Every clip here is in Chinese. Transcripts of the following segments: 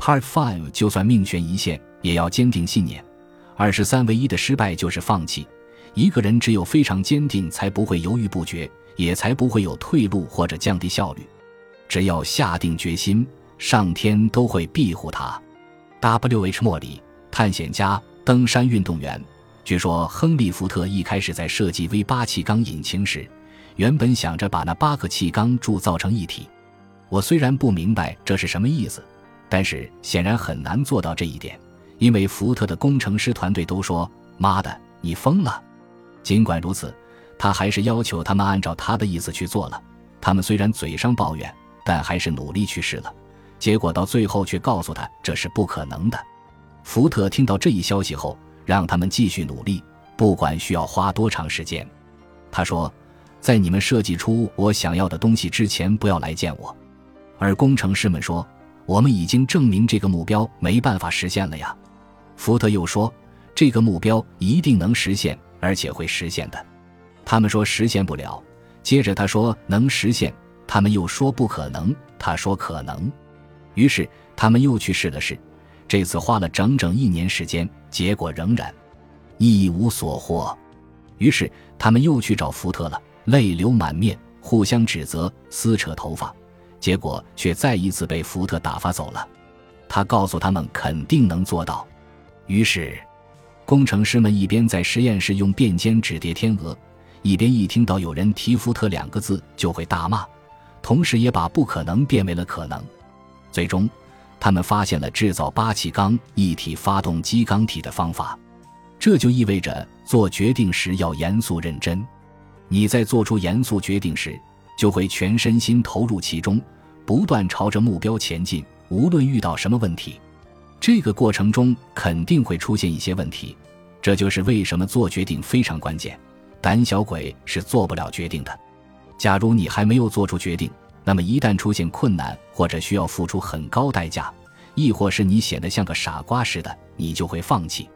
Part Five，就算命悬一线，也要坚定信念。二十三，唯一的失败就是放弃。一个人只有非常坚定，才不会犹豫不决，也才不会有退路或者降低效率。只要下定决心，上天都会庇护他。W.H. 莫里，探险家、登山运动员。据说亨利·福特一开始在设计 V 八气缸引擎时，原本想着把那八个气缸铸造成一体。我虽然不明白这是什么意思，但是显然很难做到这一点，因为福特的工程师团队都说：“妈的，你疯了！”尽管如此，他还是要求他们按照他的意思去做了。他们虽然嘴上抱怨，但还是努力去试了。结果到最后却告诉他这是不可能的。福特听到这一消息后，让他们继续努力，不管需要花多长时间。他说：“在你们设计出我想要的东西之前，不要来见我。”而工程师们说：“我们已经证明这个目标没办法实现了呀。”福特又说：“这个目标一定能实现。”而且会实现的，他们说实现不了。接着他说能实现，他们又说不可能。他说可能，于是他们又去试了试。这次花了整整一年时间，结果仍然一无所获。于是他们又去找福特了，泪流满面，互相指责，撕扯头发。结果却再一次被福特打发走了。他告诉他们肯定能做到。于是。工程师们一边在实验室用便笺纸叠天鹅，一边一听到有人提“福特”两个字就会大骂，同时也把不可能变为了可能。最终，他们发现了制造八气缸一体发动机缸体的方法。这就意味着做决定时要严肃认真。你在做出严肃决定时，就会全身心投入其中，不断朝着目标前进，无论遇到什么问题。这个过程中肯定会出现一些问题，这就是为什么做决定非常关键。胆小鬼是做不了决定的。假如你还没有做出决定，那么一旦出现困难或者需要付出很高代价，亦或是你显得像个傻瓜似的，你就会放弃。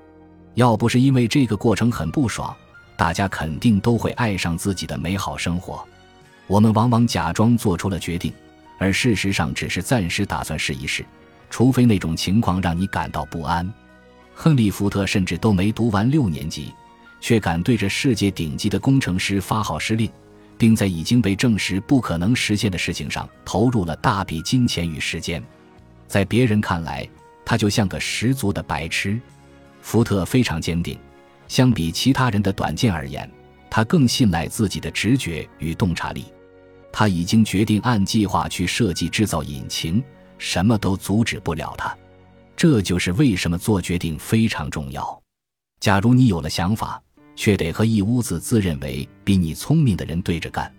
要不是因为这个过程很不爽，大家肯定都会爱上自己的美好生活。我们往往假装做出了决定，而事实上只是暂时打算试一试。除非那种情况让你感到不安，亨利·福特甚至都没读完六年级，却敢对着世界顶级的工程师发号施令，并在已经被证实不可能实现的事情上投入了大笔金钱与时间。在别人看来，他就像个十足的白痴。福特非常坚定，相比其他人的短见而言，他更信赖自己的直觉与洞察力。他已经决定按计划去设计制造引擎。什么都阻止不了他，这就是为什么做决定非常重要。假如你有了想法，却得和一屋子自认为比你聪明的人对着干，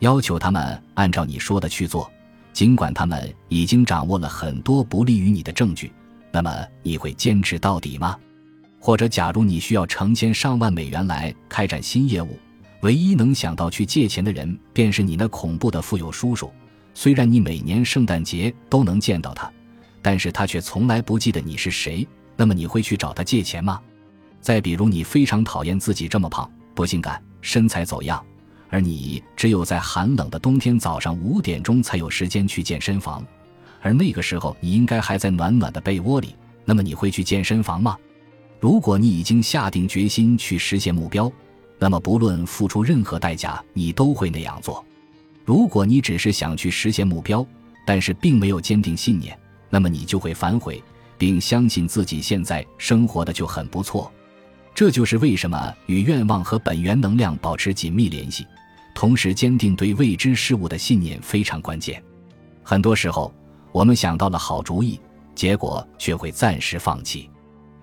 要求他们按照你说的去做，尽管他们已经掌握了很多不利于你的证据，那么你会坚持到底吗？或者，假如你需要成千上万美元来开展新业务，唯一能想到去借钱的人便是你那恐怖的富有叔叔。虽然你每年圣诞节都能见到他，但是他却从来不记得你是谁。那么你会去找他借钱吗？再比如，你非常讨厌自己这么胖、不性感、身材走样，而你只有在寒冷的冬天早上五点钟才有时间去健身房，而那个时候你应该还在暖暖的被窝里。那么你会去健身房吗？如果你已经下定决心去实现目标，那么不论付出任何代价，你都会那样做。如果你只是想去实现目标，但是并没有坚定信念，那么你就会反悔，并相信自己现在生活的就很不错。这就是为什么与愿望和本源能量保持紧密联系，同时坚定对未知事物的信念非常关键。很多时候，我们想到了好主意，结果却会暂时放弃。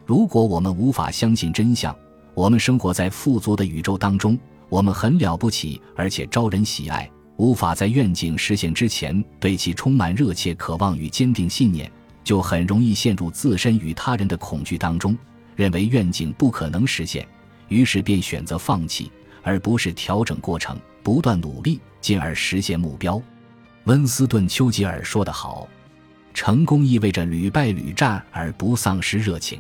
如果我们无法相信真相，我们生活在富足的宇宙当中，我们很了不起，而且招人喜爱。无法在愿景实现之前对其充满热切渴望与坚定信念，就很容易陷入自身与他人的恐惧当中，认为愿景不可能实现，于是便选择放弃，而不是调整过程，不断努力，进而实现目标。温斯顿·丘吉尔说得好：“成功意味着屡败屡战而不丧失热情，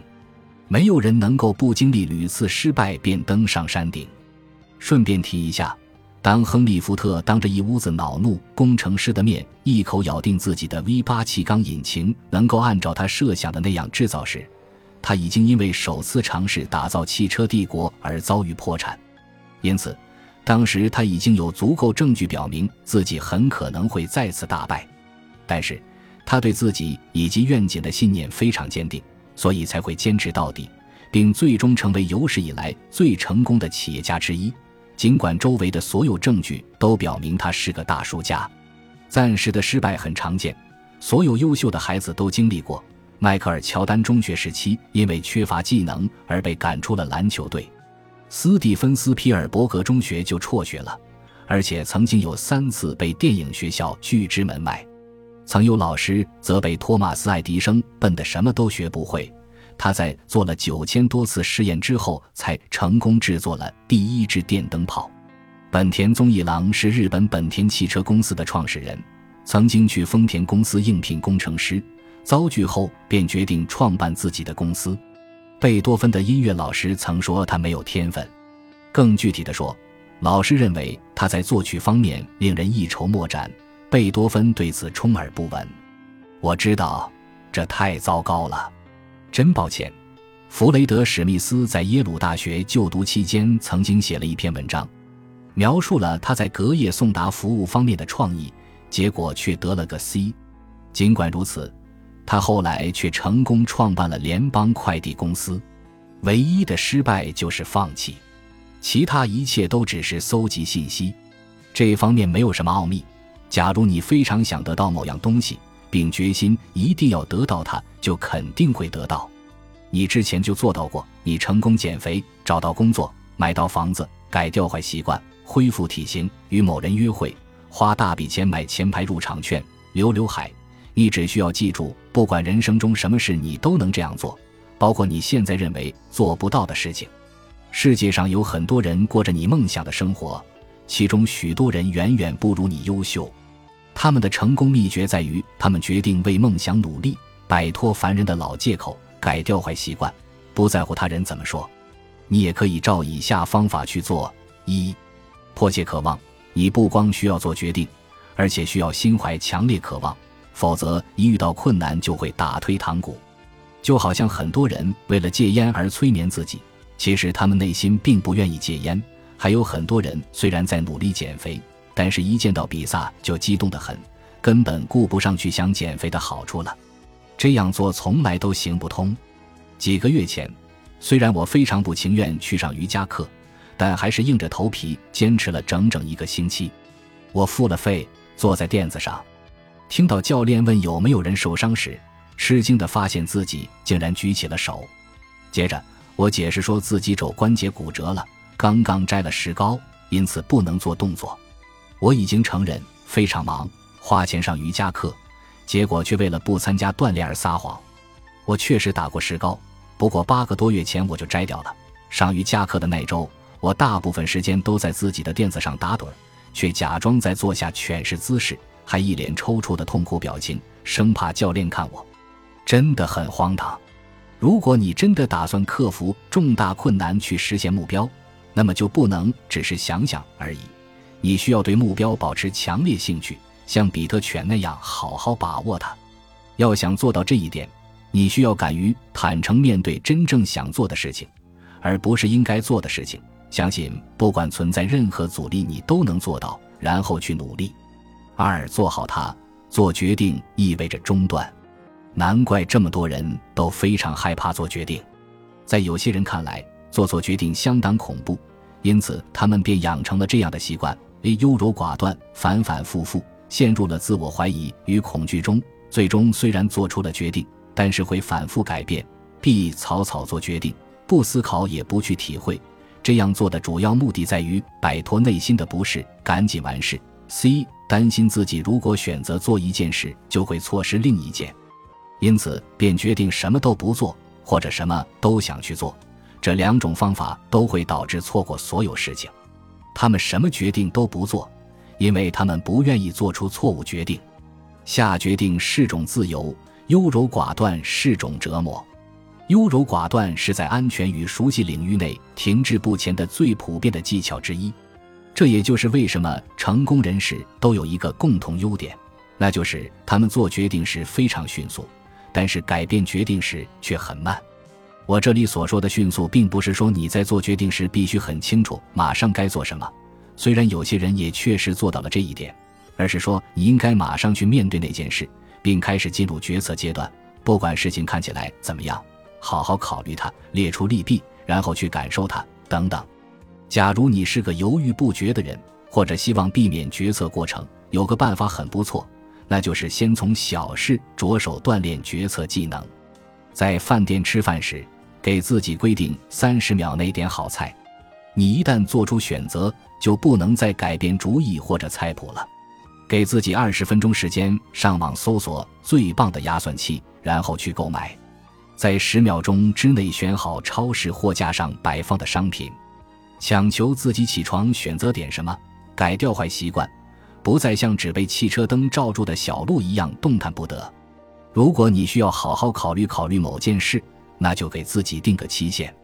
没有人能够不经历屡次失败便登上山顶。”顺便提一下。当亨利·福特当着一屋子恼怒工程师的面，一口咬定自己的 V 八气缸引擎能够按照他设想的那样制造时，他已经因为首次尝试打造汽车帝国而遭遇破产。因此，当时他已经有足够证据表明自己很可能会再次大败。但是，他对自己以及愿景的信念非常坚定，所以才会坚持到底，并最终成为有史以来最成功的企业家之一。尽管周围的所有证据都表明他是个大输家，暂时的失败很常见，所有优秀的孩子都经历过。迈克尔·乔丹中学时期因为缺乏技能而被赶出了篮球队，斯蒂芬斯·皮尔伯格中学就辍学了，而且曾经有三次被电影学校拒之门外。曾有老师责备托马斯·爱迪生笨得什么都学不会。他在做了九千多次试验之后，才成功制作了第一支电灯泡。本田宗一郎是日本本田汽车公司的创始人，曾经去丰田公司应聘工程师，遭拒后便决定创办自己的公司。贝多芬的音乐老师曾说他没有天分，更具体的说，老师认为他在作曲方面令人一筹莫展。贝多芬对此充耳不闻。我知道，这太糟糕了。真抱歉，弗雷德·史密斯在耶鲁大学就读期间曾经写了一篇文章，描述了他在隔夜送达服务方面的创意，结果却得了个 C。尽管如此，他后来却成功创办了联邦快递公司。唯一的失败就是放弃，其他一切都只是搜集信息。这方面没有什么奥秘。假如你非常想得到某样东西，并决心一定要得到它，就肯定会得到。你之前就做到过，你成功减肥、找到工作、买到房子、改掉坏习惯、恢复体型、与某人约会、花大笔钱买前排入场券、留刘海。你只需要记住，不管人生中什么事，你都能这样做，包括你现在认为做不到的事情。世界上有很多人过着你梦想的生活，其中许多人远远不如你优秀。他们的成功秘诀在于，他们决定为梦想努力，摆脱凡人的老借口，改掉坏习惯，不在乎他人怎么说。你也可以照以下方法去做：一、迫切渴望。你不光需要做决定，而且需要心怀强烈渴望，否则一遇到困难就会打退堂鼓。就好像很多人为了戒烟而催眠自己，其实他们内心并不愿意戒烟。还有很多人虽然在努力减肥。但是，一见到比萨就激动得很，根本顾不上去想减肥的好处了。这样做从来都行不通。几个月前，虽然我非常不情愿去上瑜伽课，但还是硬着头皮坚持了整整一个星期。我付了费，坐在垫子上，听到教练问有没有人受伤时，吃惊地发现自己竟然举起了手。接着，我解释说自己肘关节骨折了，刚刚摘了石膏，因此不能做动作。我已经承认非常忙，花钱上瑜伽课，结果却为了不参加锻炼而撒谎。我确实打过石膏，不过八个多月前我就摘掉了。上瑜伽课的那周，我大部分时间都在自己的垫子上打盹，却假装在做下犬式姿势，还一脸抽搐的痛苦表情，生怕教练看我。真的很荒唐。如果你真的打算克服重大困难去实现目标，那么就不能只是想想而已。你需要对目标保持强烈兴趣，像比特犬那样好好把握它。要想做到这一点，你需要敢于坦诚面对真正想做的事情，而不是应该做的事情。相信不管存在任何阻力，你都能做到，然后去努力。二，做好它。做决定意味着中断，难怪这么多人都非常害怕做决定。在有些人看来，做错决定相当恐怖，因此他们便养成了这样的习惯。A 优柔寡断，反反复复，陷入了自我怀疑与恐惧中。最终虽然做出了决定，但是会反复改变。B 草草做决定，不思考也不去体会。这样做的主要目的在于摆脱内心的不适，赶紧完事。C 担心自己如果选择做一件事，就会错失另一件，因此便决定什么都不做，或者什么都想去做。这两种方法都会导致错过所有事情。他们什么决定都不做，因为他们不愿意做出错误决定。下决定是种自由，优柔寡断是种折磨。优柔寡断是在安全与熟悉领域内停滞不前的最普遍的技巧之一。这也就是为什么成功人士都有一个共同优点，那就是他们做决定时非常迅速，但是改变决定时却很慢。我这里所说的迅速，并不是说你在做决定时必须很清楚马上该做什么，虽然有些人也确实做到了这一点，而是说你应该马上去面对那件事，并开始进入决策阶段，不管事情看起来怎么样，好好考虑它，列出利弊，然后去感受它，等等。假如你是个犹豫不决的人，或者希望避免决策过程，有个办法很不错，那就是先从小事着手锻炼决策技能。在饭店吃饭时，给自己规定三十秒内点好菜。你一旦做出选择，就不能再改变主意或者菜谱了。给自己二十分钟时间上网搜索最棒的压蒜器，然后去购买。在十秒钟之内选好超市货架上摆放的商品。强求自己起床选择点什么，改掉坏习惯，不再像只被汽车灯罩住的小鹿一样动弹不得。如果你需要好好考虑考虑某件事，那就给自己定个期限，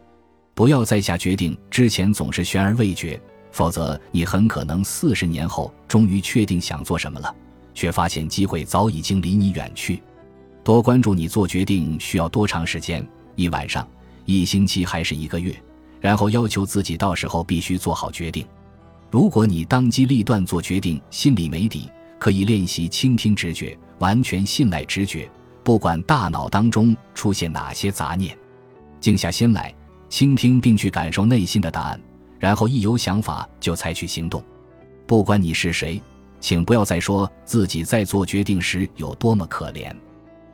不要在下决定之前总是悬而未决，否则你很可能四十年后终于确定想做什么了，却发现机会早已经离你远去。多关注你做决定需要多长时间，一晚上、一星期还是一个月？然后要求自己到时候必须做好决定。如果你当机立断做决定，心里没底，可以练习倾听直觉，完全信赖直觉，不管大脑当中出现哪些杂念，静下心来倾听并去感受内心的答案，然后一有想法就采取行动。不管你是谁，请不要再说自己在做决定时有多么可怜，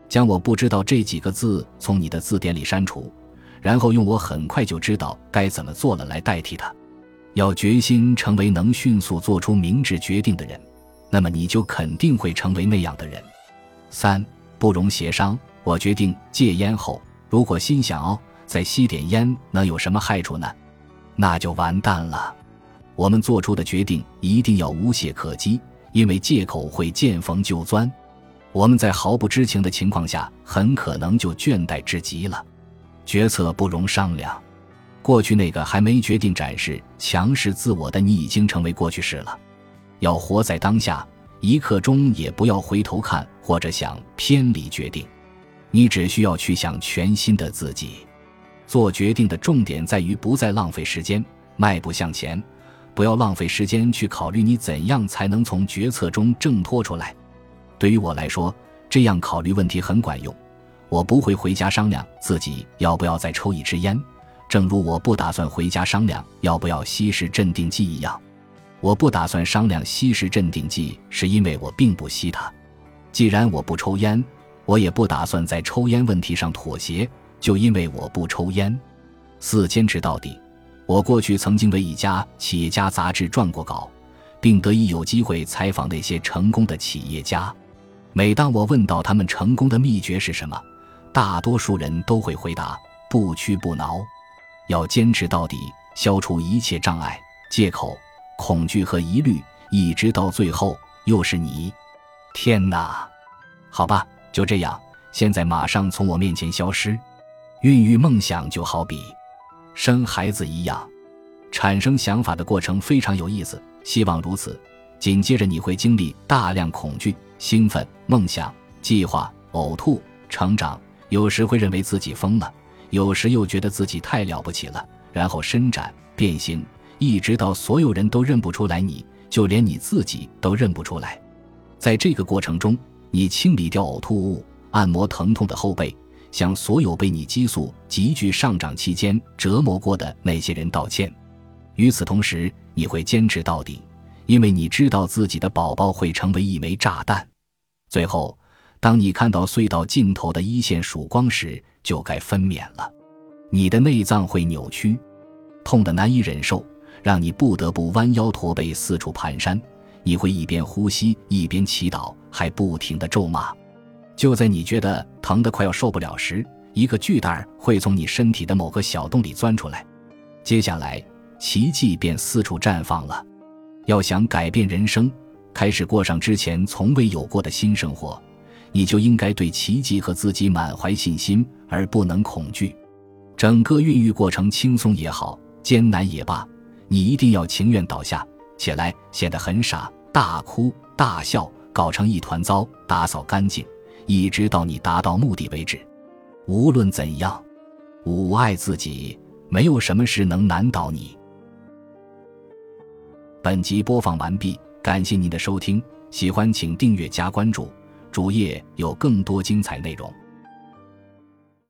将“我不知道”这几个字从你的字典里删除。然后用我很快就知道该怎么做了来代替它。要决心成为能迅速做出明智决定的人，那么你就肯定会成为那样的人。三不容协商。我决定戒烟后，如果心想哦，再吸点烟能有什么害处呢？那就完蛋了。我们做出的决定一定要无懈可击，因为借口会见缝就钻。我们在毫不知情的情况下，很可能就倦怠至极了。决策不容商量。过去那个还没决定展示强势自我的你，已经成为过去式了。要活在当下，一刻钟也不要回头看或者想偏离决定。你只需要去想全新的自己。做决定的重点在于不再浪费时间，迈步向前。不要浪费时间去考虑你怎样才能从决策中挣脱出来。对于我来说，这样考虑问题很管用。我不会回家商量自己要不要再抽一支烟，正如我不打算回家商量要不要稀释镇定剂一样。我不打算商量吸食镇定剂，是因为我并不吸它。既然我不抽烟，我也不打算在抽烟问题上妥协，就因为我不抽烟。四坚持到底。我过去曾经为一家企业家杂志撰过稿，并得以有机会采访那些成功的企业家。每当我问到他们成功的秘诀是什么，大多数人都会回答：不屈不挠，要坚持到底，消除一切障碍、借口、恐惧和疑虑，一直到最后又是你。天哪！好吧，就这样，现在马上从我面前消失。孕育梦想就好比生孩子一样，产生想法的过程非常有意思，希望如此。紧接着你会经历大量恐惧、兴奋、梦想、计划、呕吐、成长。有时会认为自己疯了，有时又觉得自己太了不起了，然后伸展、变形，一直到所有人都认不出来，你就连你自己都认不出来。在这个过程中，你清理掉呕吐物，按摩疼痛的后背，向所有被你激素急剧上涨期间折磨过的那些人道歉。与此同时，你会坚持到底，因为你知道自己的宝宝会成为一枚炸弹。最后。当你看到隧道尽头的一线曙光时，就该分娩了。你的内脏会扭曲，痛得难以忍受，让你不得不弯腰驼背，四处蹒跚。你会一边呼吸一边祈祷，还不停地咒骂。就在你觉得疼得快要受不了时，一个巨蛋会从你身体的某个小洞里钻出来。接下来，奇迹便四处绽放了。要想改变人生，开始过上之前从未有过的新生活。你就应该对奇迹和自己满怀信心，而不能恐惧。整个孕育过程轻松也好，艰难也罢，你一定要情愿倒下，起来显得很傻，大哭大笑，搞成一团糟，打扫干净，一直到你达到目的为止。无论怎样，吾爱自己，没有什么事能难倒你。本集播放完毕，感谢您的收听，喜欢请订阅加关注，主页有更多精彩内容。